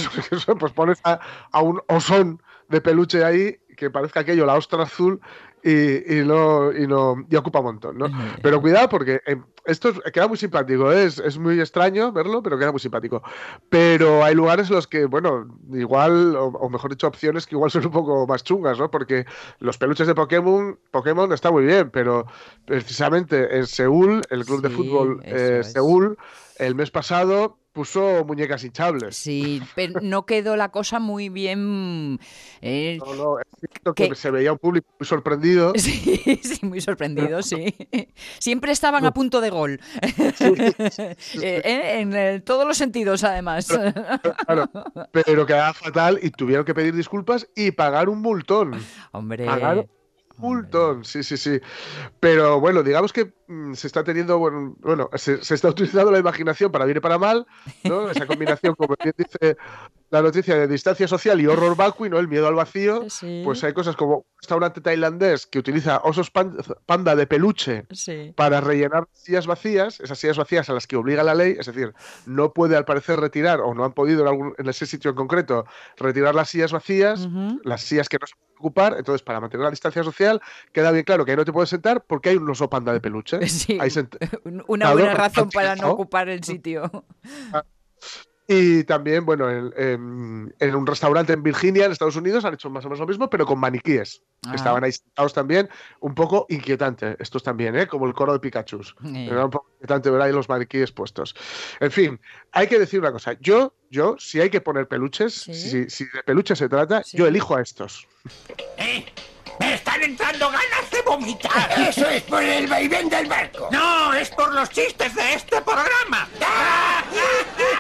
pues pones a, a un osón de peluche ahí que parezca aquello la ostra azul y, no, y, no, y ocupa un montón, ¿no? Pero cuidado porque eh, esto queda muy simpático, ¿eh? es, es, muy extraño verlo, pero queda muy simpático. Pero hay lugares en los que, bueno, igual, o, mejor dicho, opciones que igual son un poco más chungas, ¿no? Porque los peluches de Pokémon, Pokémon está muy bien, pero precisamente en Seúl, el club de fútbol eh, Seúl, el mes pasado puso muñecas hinchables. Sí, pero no quedó la cosa muy bien. Eh, no, no, es cierto que... se veía un público muy sorprendido. Sí, sí, muy sorprendido, sí. Siempre estaban a punto de gol. Eh, en, todos los sentidos, además. Pero, pero quedaba fatal y tuvieron que pedir disculpas y pagar un multón. Hombre. Multon, sí, sí, sí. Pero bueno, digamos que mm, se está teniendo, bueno, bueno se, está utilizando la imaginación para bien y para mal, ¿no? Esa combinación, como bien dice la noticia de distancia social y horror vacui, ¿no? El miedo al vacío. Pues hay cosas como un restaurante tailandés que utiliza osos panda de peluche para rellenar sillas vacías, esas sillas vacías a las que obliga la ley, es decir, no puede al parecer retirar o no han podido en, algún, en ese sitio en concreto retirar las sillas vacías, las sillas que no se pueden ocupar, entonces para mantener la distancia social queda bien claro que ahí no te puedes sentar porque hay un oso panda de peluche. Sí, una buena razón para no ocupar el sitio. Ah, y también, bueno, en, un restaurante en Virginia, en Estados Unidos, han hecho más o menos lo mismo, pero con maniquíes. Ah. Estaban ahí sentados también, un poco inquietante, estos también, ¿eh? como el coro de Pikachu. Era un poco inquietante ver ahí los maniquíes puestos. En fin, hay que decir una cosa. Yo, yo, si hay que poner peluches, si, de peluches se trata, yo elijo a estos. ¿Eh? ¡Me están entrando ganas de vomitar! Eso es por el vaivén del barco. No, es por los chistes de este programa.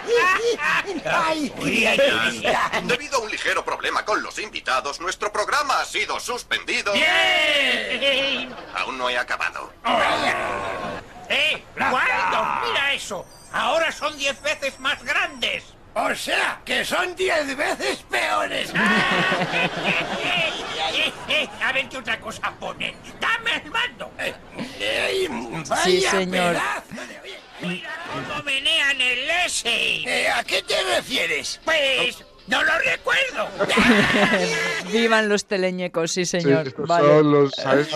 ¡Ay, Debido a un ligero problema con los invitados, nuestro programa ha sido suspendido. ¡Bien! Aún no he acabado. ¡Eh! ¡Guardo! ¡Mira eso! Ahora son diez veces más grandes. O sea, que son diez veces peores. a ver qué otra cosa ponen. ¡Dame el mando! sí, señor. Mira cómo menean el S. Eh, ¿A qué te refieres? Pues... ¡No lo recuerdo! Vivan los teleñecos, sí, señor. son los,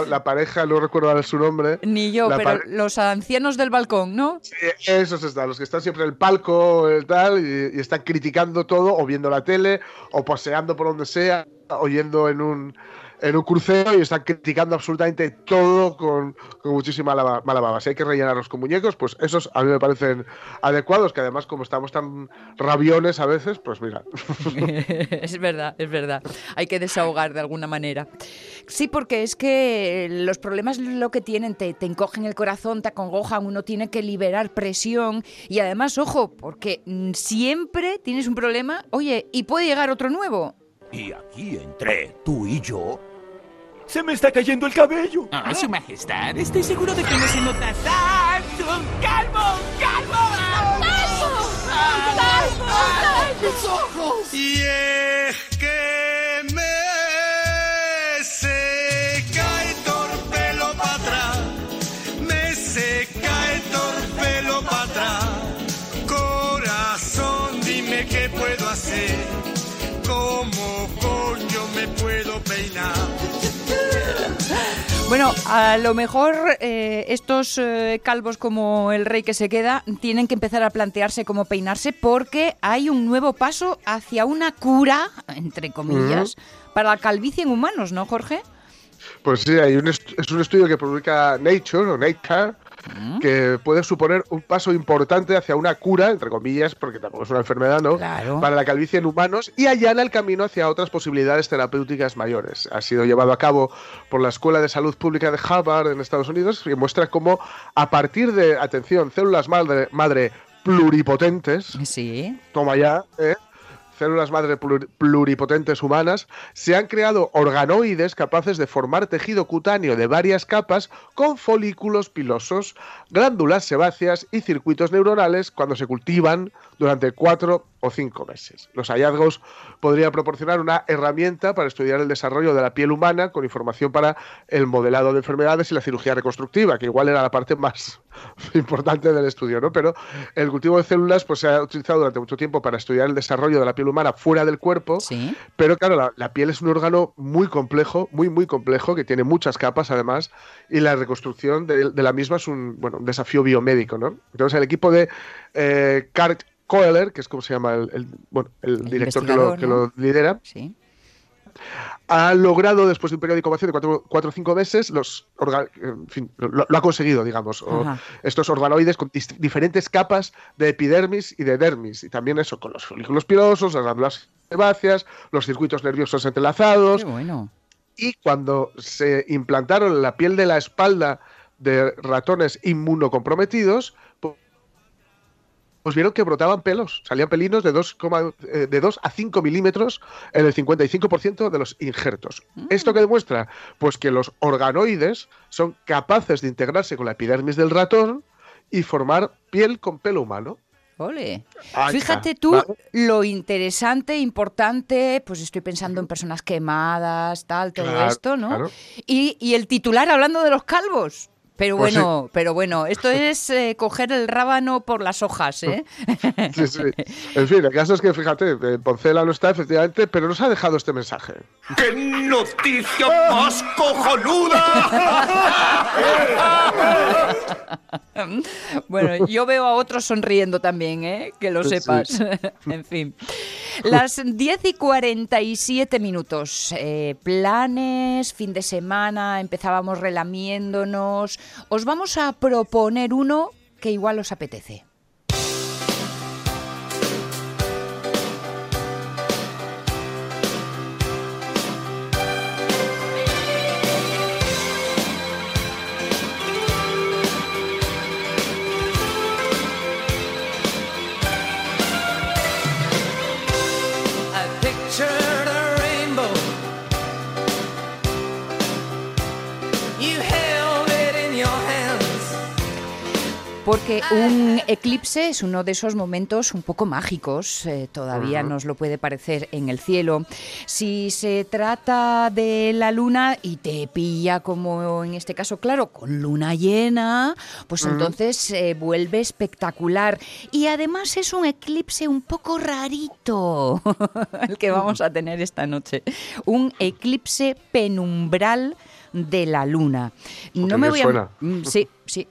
La pareja, no recuerdo su nombre. Ni yo, pero los ancianos del balcón, ¿no? Sí, esos están, los que están siempre en el palco el tal, y, y están criticando todo, o viendo la tele, o paseando por donde sea, oyendo en un en un crucero y están criticando absolutamente todo con, muchísima mala baba. Si hay que rellenarlos con muñecos, pues esos a mí me parecen adecuados, que además como estamos tan rabiones a veces, pues mira. es verdad, es verdad. Hay que desahogar de alguna manera. Sí, porque es que los problemas lo que tienen, te, te encogen el corazón, te acongojan, uno tiene que liberar presión y además, ojo, porque siempre tienes un problema, oye, y puede llegar otro nuevo. Y aquí entre tú y yo ¡Se me está cayendo el cabello! Ah, su majestad, estoy seguro de que no se nota tanto. ¡Calvo! ¡Calvo! ¡Calvo! ¡Calvo! ¡Calvo! ¡Mis ojos! Y es que me seca el torpelo para atrás. Me seca el torpelo para atrás. Corazón, dime qué puedo hacer. ¿Cómo coño me puedo peinar? Bueno, a lo mejor eh, estos eh, calvos como el rey que se queda tienen que empezar a plantearse cómo peinarse porque hay un nuevo paso hacia una cura, entre comillas, para la calvicie en humanos, ¿no, Jorge? Pues sí, hay un es un estudio que publica Nature o Nature que puede suponer un paso importante hacia una cura, entre comillas, porque tampoco es una enfermedad, ¿no? Para la calvicie en humanos y allana el camino hacia otras posibilidades terapéuticas mayores. Ha sido llevado a cabo por la Escuela de Salud Pública de Harvard en Estados Unidos y muestra cómo a partir de, atención, células madre, madre pluripotentes, sí. toma ya, ¿eh? Células madre pluripotentes humanas, se han creado organoides capaces de formar tejido cutáneo de varias capas con folículos pilosos, glándulas sebáceas y circuitos neuronales cuando se cultivan durante 4 o cinco meses. Los hallazgos podrían proporcionar una herramienta para estudiar el desarrollo de la piel humana con información para el modelado de enfermedades y la cirugía reconstructiva, que igual era la parte más importante del estudio, ¿no? Pero el cultivo de células pues, se ha utilizado durante mucho tiempo para estudiar el desarrollo de la piel humana fuera del cuerpo, pero claro, la, la piel es un órgano muy complejo, muy, muy complejo, que tiene muchas capas además, y la reconstrucción de, de la misma es un, bueno, un desafío biomédico, ¿no? Entonces el equipo de eh, Kurt Kohler, que es como se llama el, el, bueno, el, El director que lo, lidera, Sí. ha logrado, después de un periodo de incubación de cuatro, cuatro o cinco meses, los orga- en fin, lo, lo ha conseguido, digamos, o estos organoides con diferentes capas de epidermis y de dermis, y también eso, con los folículos pilosos, las glándulas sebáceas, los circuitos nerviosos entrelazados, Qué bueno. y cuando se implantaron en la piel de la espalda de ratones inmunocomprometidos, pues vieron que brotaban pelos, salían pelinos de 2, coma- eh, de 2 a 5 milímetros en el 55% de los injertos. ¿Esto qué demuestra? Pues que los organoides son capaces de integrarse con la epidermis del ratón y formar piel con pelo humano. Ole. Fíjate tú ¿vale? lo interesante, importante, pues estoy pensando en personas quemadas, tal, todo Claro, esto, ¿no? claro. Y, y el titular hablando de los calvos. Pero Pues bueno, pero bueno, esto es eh, coger el rábano por las hojas, ¿eh? Sí, sí. En fin, el caso es que, fíjate, Poncela no está efectivamente, pero nos ha dejado este mensaje. ¡Qué noticia más cojonuda! Bueno, yo veo a otros sonriendo también, ¿eh? Que lo Sí. sepas. en fin. Las 10 y 47 minutos. eh, planes, fin de semana, empezábamos relamiéndonos. Os vamos a proponer uno que igual os apetece. Porque un eclipse es uno de esos momentos un poco mágicos, eh, todavía nos lo puede parecer en el cielo. Si se trata de la luna y te pilla como en este caso, claro, con luna llena, pues entonces se vuelve espectacular. Y además es un eclipse un poco rarito, el que vamos a tener esta noche. Un eclipse penumbral de la luna. No me voy a... suena. Sí, sí.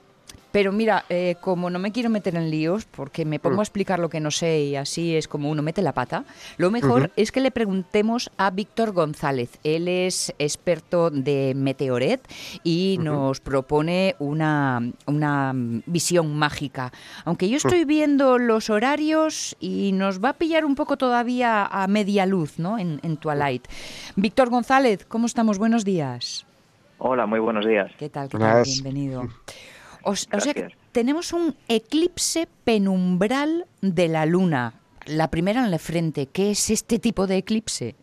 Pero mira, eh, como no me quiero meter en líos, porque me pongo Mm. a explicar lo que no sé y así es como uno mete la pata, lo mejor es que le preguntemos a Víctor González. Él es experto de Meteoret y nos propone una, una mm, visión mágica. Aunque yo estoy viendo los horarios y nos va a pillar un poco todavía a media luz, ¿no? En, en Twilight. Víctor González, ¿cómo estamos? Buenos días. Hola, muy buenos días. ¿Qué tal? ¿Qué tal? Bienvenido. O, o sea que tenemos un eclipse penumbral de la luna. La primera en la frente. ¿Qué es este tipo de eclipse?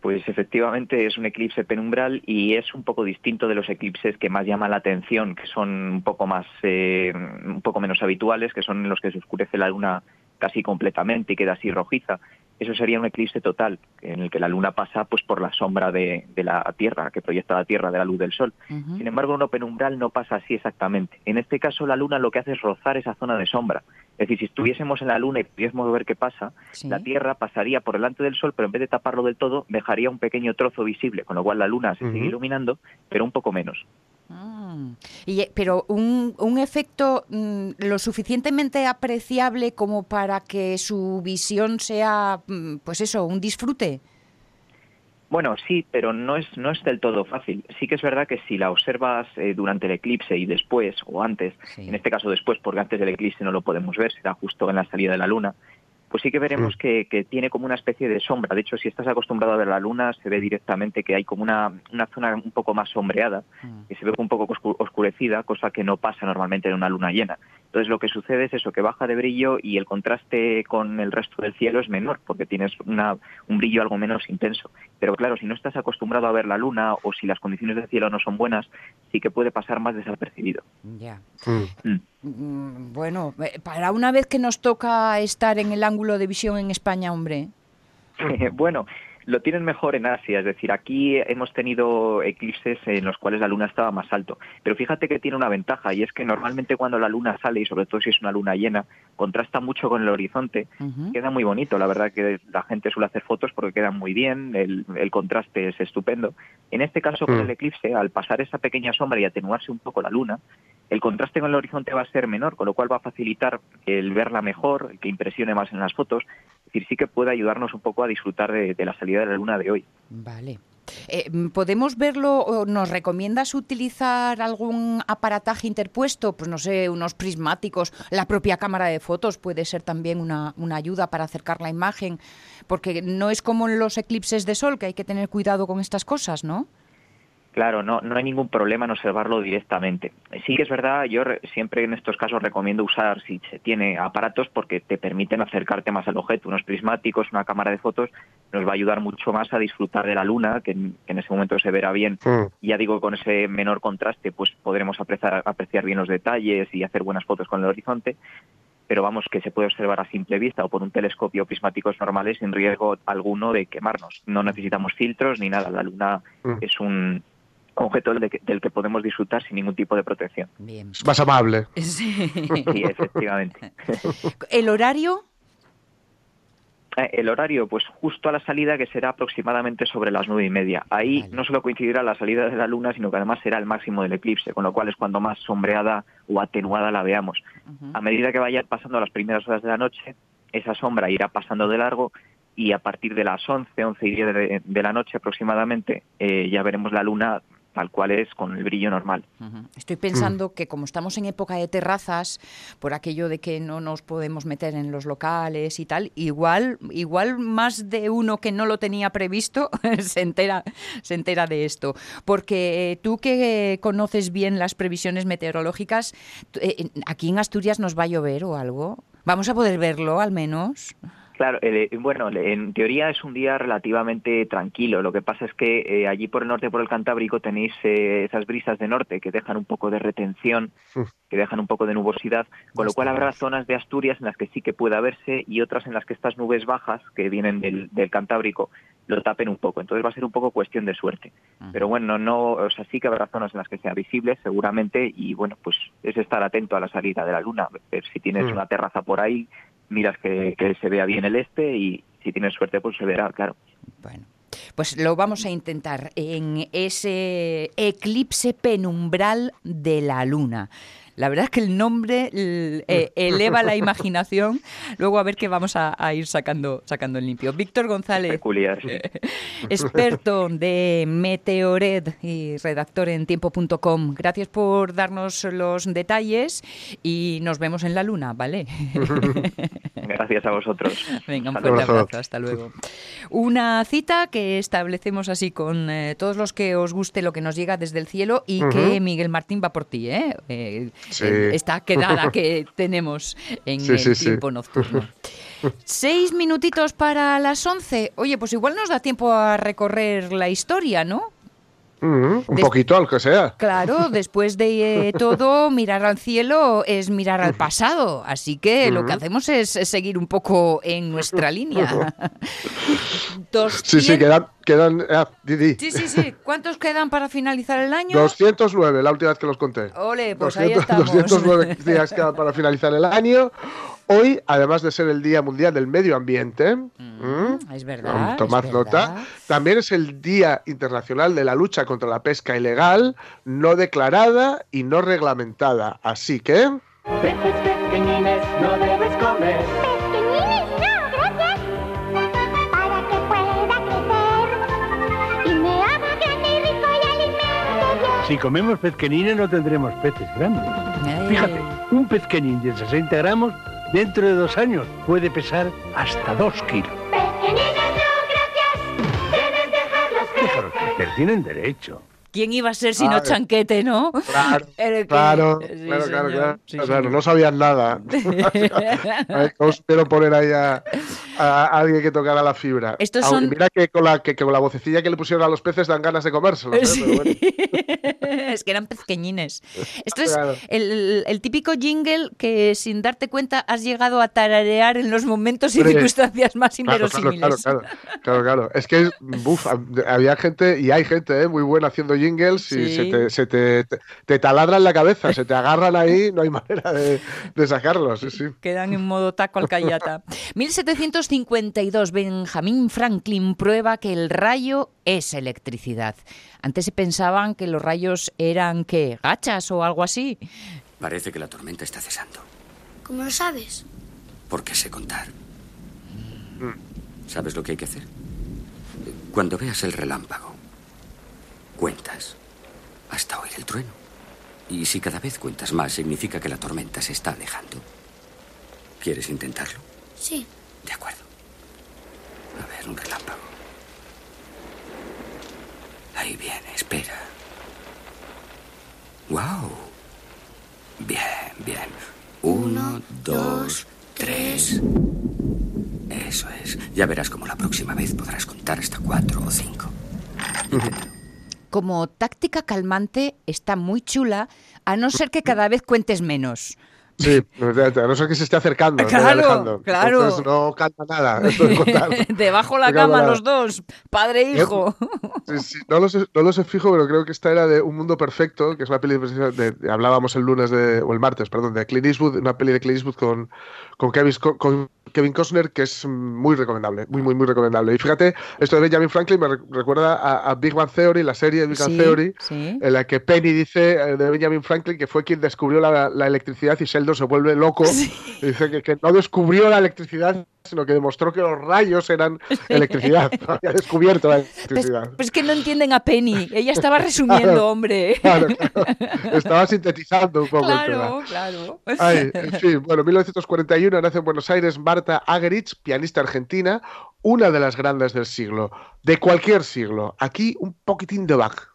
Pues efectivamente es un eclipse penumbral y es un poco distinto de los eclipses que más llaman la atención, que son un poco más, eh, un poco menos habituales, que son los que se oscurece la luna casi completamente y queda así rojiza. Eso sería un eclipse total, en el que la luna pasa pues por la sombra de, de la Tierra, que proyecta la Tierra de la luz del Sol. Sin embargo, uno penumbral no pasa así exactamente. En este caso, la luna lo que hace es rozar esa zona de sombra. Es decir, si estuviésemos en la luna y pudiésemos ver qué pasa, la Tierra pasaría por delante del Sol, pero en vez de taparlo del todo, dejaría un pequeño trozo visible, con lo cual la luna se sigue Ujú. iluminando, pero un poco menos. Mm. Y, eh, pero un, un efecto mm, lo suficientemente apreciable como para que su visión sea, mm, pues eso, un disfrute. Bueno, sí, pero no es, no es del todo fácil. Sí que es verdad que si la observas eh, durante el eclipse y después o antes, en este caso después, porque antes del eclipse no lo podemos ver, será justo en la salida de la luna, pues sí que veremos que, que tiene como una especie de sombra. De hecho, si estás acostumbrado a ver la luna, se ve directamente que hay como una, una zona un poco más sombreada, que se ve un poco oscu- oscurecida, cosa que no pasa normalmente en una luna llena. Entonces lo que sucede es eso, que baja de brillo y el contraste con el resto del cielo es menor, porque tienes una, un brillo algo menos intenso. Pero claro, si no estás acostumbrado a ver la luna o si las condiciones del cielo no son buenas, sí que puede pasar más desapercibido. Ya. Mm. Mm, Bueno, eh, para una vez que nos toca estar en el ángulo de visión en España, hombre. bueno, lo tienen mejor en Asia, es decir, aquí hemos tenido eclipses en los cuales la luna estaba más alto, pero fíjate que tiene una ventaja y es que normalmente cuando la luna sale y sobre todo si es una luna llena, contrasta mucho con el horizonte, queda muy bonito, la verdad que la gente suele hacer fotos porque quedan muy bien, el, el contraste es estupendo. En este caso con Mm. el eclipse, al pasar esa pequeña sombra y atenuarse un poco la luna, el contraste con el horizonte va a ser menor, con lo cual va a facilitar el verla mejor, el que impresione más en las fotos. Decir, sí que puede ayudarnos un poco a disfrutar de, la salida de la luna de hoy. Vale. Eh, ¿Podemos verlo o nos recomiendas utilizar algún aparataje interpuesto? Pues no sé, unos prismáticos, la propia cámara de fotos puede ser también una ayuda para acercar la imagen, porque no es como en los eclipses de sol, que hay que tener cuidado con estas cosas, ¿no? Claro, no, no hay ningún problema en observarlo directamente. Sí que es verdad, yo re- siempre en estos casos recomiendo usar, si se tiene aparatos, porque te permiten acercarte más al objeto. Unos prismáticos, una cámara de fotos, nos va a ayudar mucho más a disfrutar de la luna, que en, que en ese momento se verá bien. Mm. Ya digo, con ese menor contraste, pues podremos apreciar, apreciar bien los detalles y hacer buenas fotos con el horizonte. Pero vamos, que se puede observar a simple vista o por un telescopio prismáticos normales sin riesgo alguno de quemarnos. No necesitamos filtros ni nada. La luna Mm. es un objeto del que, del que podemos disfrutar sin ningún tipo de protección. Bien. Es más amable. Sí. Sí, efectivamente. ¿El horario? Eh, El horario, pues justo a la salida, que será aproximadamente sobre las nueve y media. Ahí no solo coincidirá la salida de la luna, sino que además será el máximo del eclipse, con lo cual es cuando más sombreada o atenuada la veamos. A medida que vayan pasando las primeras horas de la noche, esa sombra irá pasando de largo y a partir de las 11, 11 y 10 de, de la noche aproximadamente, eh, ya veremos la luna tal cual es, con el brillo normal. Estoy pensando que como estamos en época de terrazas, por aquello de que no nos podemos meter en los locales y tal, igual, igual más de uno que no lo tenía previsto se entera, se entera de esto. Porque eh, tú que conoces bien las previsiones meteorológicas, eh, aquí en Asturias nos va a llover o algo. Vamos a poder verlo al menos. Claro, eh, bueno, en teoría es un día relativamente tranquilo. Lo que pasa es que eh, allí por el norte, por el Cantábrico, tenéis eh, esas brisas de norte que dejan un poco de retención, que dejan un poco de nubosidad, con lo cual habrá zonas de Asturias en las que sí que pueda verse y otras en las que estas nubes bajas que vienen del, del Cantábrico lo tapen un poco. Entonces va a ser un poco cuestión de suerte. Pero bueno, no, o sea, sí que habrá zonas en las que sea visible, seguramente, y bueno, pues es estar atento a la salida de la luna. Ver si tienes Mm. una terraza por ahí, miras que, que se vea bien el este y si tienes suerte, pues se verá, claro. Pues lo vamos a intentar en ese eclipse penumbral de la luna. La verdad es que el nombre eh, eleva la imaginación. Luego a ver qué vamos a, a ir sacando, sacando en limpio. Víctor González, Peculiar, sí. experto de Meteored y redactor en tiempo.com. Gracias por darnos los detalles y nos vemos en la luna, ¿vale? Gracias a vosotros. Venga, un Hasta fuerte abrazo, hasta luego. Una cita que establecemos así con eh, todos los que os guste lo que nos llega desde el cielo y que. Miguel Martín va por ti, ¿eh? Eh, Sí. eh, esta quedada que tenemos en Sí, el sí. tiempo nocturno. Seis minutitos para las once. Oye, pues igual nos da tiempo a recorrer la historia, ¿no? Mm, un Des- poquito, al que sea. Claro, después de eh, todo, mirar al cielo es mirar al pasado. Así que lo que hacemos es seguir un poco en nuestra línea. Sí, sí, 200 quedan. Quedan ah, di, di. Sí, sí, sí. ¿Cuántos quedan para finalizar el año? 209, la última vez que los conté. Ole, pues ahí 200 estamos. 209 días quedan para finalizar el año. Hoy, además de ser el Día Mundial del Medio Ambiente, ¿m? Es verdad. tomad es nota, verdad. también es el Día Internacional de la Lucha contra la Pesca Ilegal, no declarada y no reglamentada. Así que... Peces pequeñines no debes comer. Si comemos pezquenines no tendremos peces grandes. Fíjate, un pezquenín de 60 gramos dentro de dos años puede pesar hasta dos kilos. Pequeñines, no, gracias. Debes dejarlos crecer, tienen derecho. ¿Quién iba a ser sino. Chanquete, no? Claro, que- claro, Sí, claro, claro, señor, claro, sí, claro, señor. no sabían nada. Ay, ¿Cómo supieron poner ahí a, a alguien que tocara la fibra? Estos Aunque son- Mira que con, la, que, que con la vocecilla que le pusieron a los peces dan ganas de comérselos. ¿eh? Sí. Pero bueno. es que eran pequeñines. Esto es el, el típico jingle que sin darte cuenta has llegado a tararear en los momentos y circunstancias más inverosímiles. claro, claro, claro, claro. Es que, buf, había gente, y hay gente ¿eh? muy buena haciendo jingles y Sí. se, te, se te, te, te taladran la cabeza, se te agarran ahí, no hay manera de, de sacarlos. Sí, sí. Quedan en modo taco al callata. 1752, Benjamin Franklin prueba que el rayo es electricidad. Antes se pensaban que los rayos eran, ¿qué? ¿Gachas o algo así? Parece que la tormenta está cesando. ¿Cómo lo sabes? Porque sé contar. ¿Sabes lo que hay que hacer? Cuando veas el relámpago, hasta oír el trueno. Y si cada vez cuentas más, significa que la tormenta se está alejando. ¿Quieres intentarlo? Sí. De acuerdo. A ver, un relámpago. Ahí viene, espera. ¡Wow! Bien, bien. Uno, dos, tres. Eso es. Ya verás cómo la próxima vez podrás contar hasta cuatro o cinco. Como táctica calmante está muy chula, a no ser que cada vez cuentes menos. Sí, a no ser que se esté acercando, Claro, claro. Entonces no canta nada. Debajo la No cama nada. los dos, padre e hijo. Sí, sí, no, lo sé, no lo sé fijo, pero creo que esta era de Un Mundo Perfecto, que es una peli de, de- hablábamos el lunes de, o el martes, perdón, de Clint Eastwood, una peli de Clint Eastwood con, con, Kevin, con Kevin Costner, que es muy recomendable, muy, muy, muy recomendable. Y fíjate, esto de Benjamin Franklin me re- recuerda a, a Big Bang Theory, la serie de Big Bang Sí, Theory, sí. en la que Penny dice eh, de Benjamin Franklin que fue quien descubrió la, la electricidad y Sheldon se vuelve loco. Y dice que, que no descubrió la electricidad, sino que demostró que los rayos eran electricidad. Había descubierto la Pues, electricidad. pues que no entienden a Penny. Ella estaba resumiendo, Claro, hombre. Claro, claro. Estaba sintetizando un poco el Claro, tema. claro. Ay, en fin, bueno, 1941 nace en Buenos Aires Marta Agerich, pianista argentina, una de las grandes del siglo, de cualquier siglo. Aquí un poquitín de Bach.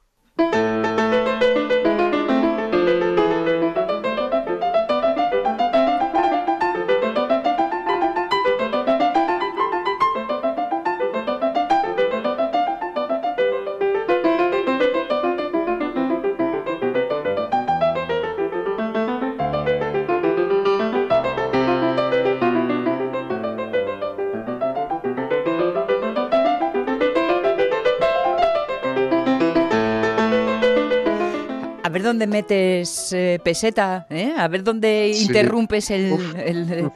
Dónde metes eh, peseta, ¿eh? a ver dónde Sí. interrumpes el... El-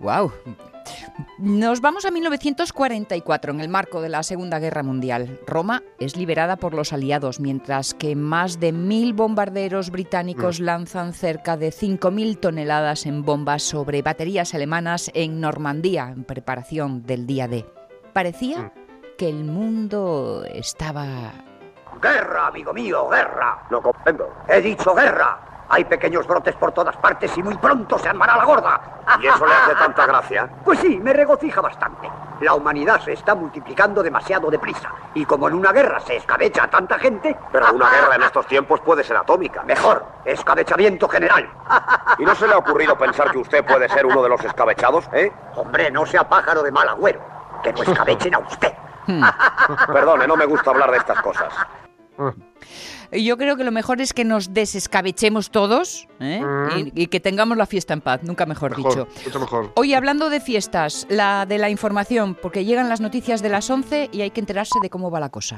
¡Wow! Nos vamos a 1944, en el marco de la Segunda Guerra Mundial. Roma es liberada por los aliados, mientras que más de mil bombarderos británicos lanzan cerca de 5.000 toneladas en bombas sobre baterías alemanas en Normandía, en preparación del día D. Parecía que el mundo estaba Guerra, amigo mío, guerra. No comprendo. He dicho guerra. Hay pequeños brotes por todas partes y muy pronto se armará la gorda. ¿Y eso le hace tanta gracia? Pues sí, me regocija bastante. La humanidad se está multiplicando demasiado deprisa. Y como en una guerra se escabecha a tanta gente... Pero una guerra en estos tiempos puede ser atómica. Mejor, escabechamiento general. ¿Y no se le ha ocurrido pensar que usted puede ser uno de los escabechados, eh? Hombre, no sea pájaro de mal agüero. Que no escabechen a usted. Perdone, no me gusta hablar de estas cosas. Yo creo que lo mejor es que nos desescabechemos todos ¿eh? y, y que tengamos la fiesta en paz, nunca mejor, Mejor, dicho. mucho mejor. Hoy hablando de fiestas, la de la información, porque llegan las noticias de las 11 y hay que enterarse de cómo va la cosa.